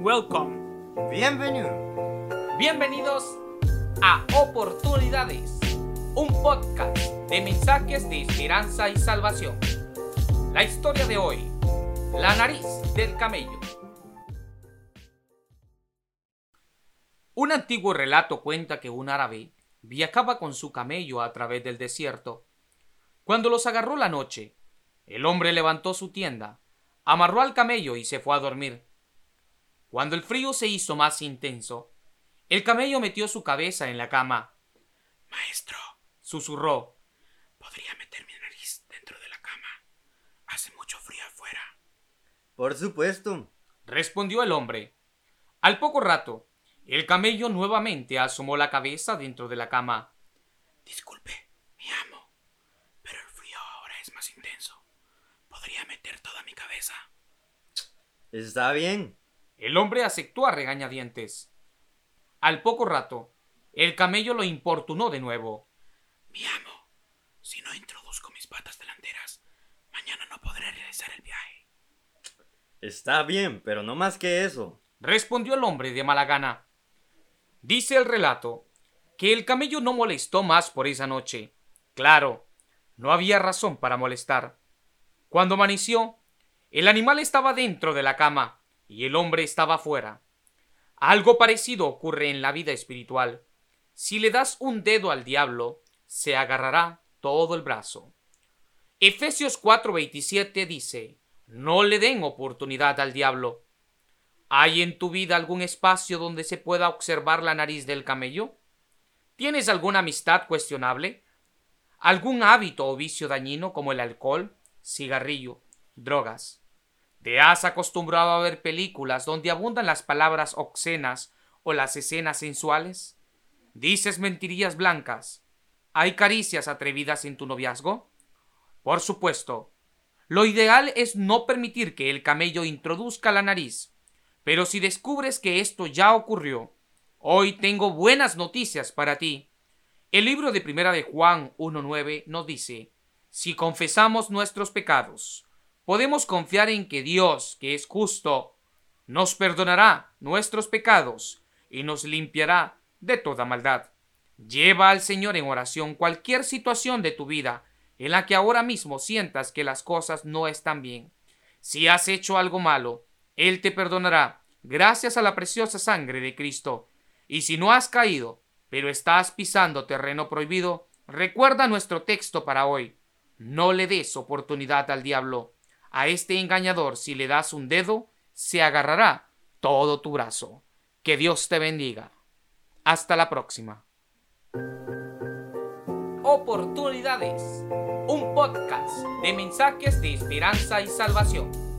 Welcome. Bienvenido. Bienvenidos a Oportunidades, un podcast de mensajes de esperanza y salvación. La historia de hoy, la nariz del camello. Un antiguo relato cuenta que un árabe viajaba con su camello a través del desierto. Cuando los agarró la noche, el hombre levantó su tienda, amarró al camello y se fue a dormir. Cuando el frío se hizo más intenso, el camello metió su cabeza en la cama. Maestro, Susurró. ¿podría meter mi nariz dentro de la cama? Hace mucho frío afuera. Por supuesto. Respondió el hombre. Al poco rato, el camello nuevamente asomó la cabeza dentro de la cama. Disculpe, mi amo, pero el frío ahora es más intenso. ¿Podría meter toda mi cabeza? Está bien. El hombre aceptó a regañadientes. Al poco rato, el camello lo importunó de nuevo. Mi amo, si no introduzco mis patas delanteras, mañana no podré realizar el viaje. Está bien, pero no más que eso. Respondió el hombre de mala gana. Dice el relato que el camello no molestó más por esa noche. Claro, no había razón para molestar. Cuando amaneció, el animal estaba dentro de la cama y el hombre estaba fuera. Algo parecido ocurre en la vida espiritual. Si le das un dedo al diablo, se agarrará todo el brazo. Efesios 4:27 dice, no le den oportunidad al diablo. ¿Hay en tu vida algún espacio donde se pueda observar la nariz del camello? ¿Tienes alguna amistad cuestionable? ¿Algún hábito o vicio dañino como el alcohol, cigarrillo, drogas? ¿Te has acostumbrado a ver películas donde abundan las palabras obscenas o las escenas sensuales? ¿Dices mentirillas blancas? ¿Hay caricias atrevidas en tu noviazgo? Por supuesto, lo ideal es no permitir que el camello introduzca la nariz. Pero si descubres que esto ya ocurrió, hoy tengo buenas noticias para ti. El libro de Primera de Juan 1.9 nos dice, si confesamos nuestros pecados, podemos confiar en que Dios, que es justo, nos perdonará nuestros pecados y nos limpiará de toda maldad. Lleva al Señor en oración cualquier situación de tu vida en la que ahora mismo sientas que las cosas no están bien. Si has hecho algo malo, Él te perdonará gracias a la preciosa sangre de Cristo. Y si no has caído, pero estás pisando terreno prohibido, recuerda nuestro texto para hoy. No le des oportunidad al diablo. A este engañador, si le das un dedo, se agarrará todo tu brazo. Que Dios te bendiga. Hasta la próxima. Oportunidades. Un podcast de mensajes de esperanza y salvación.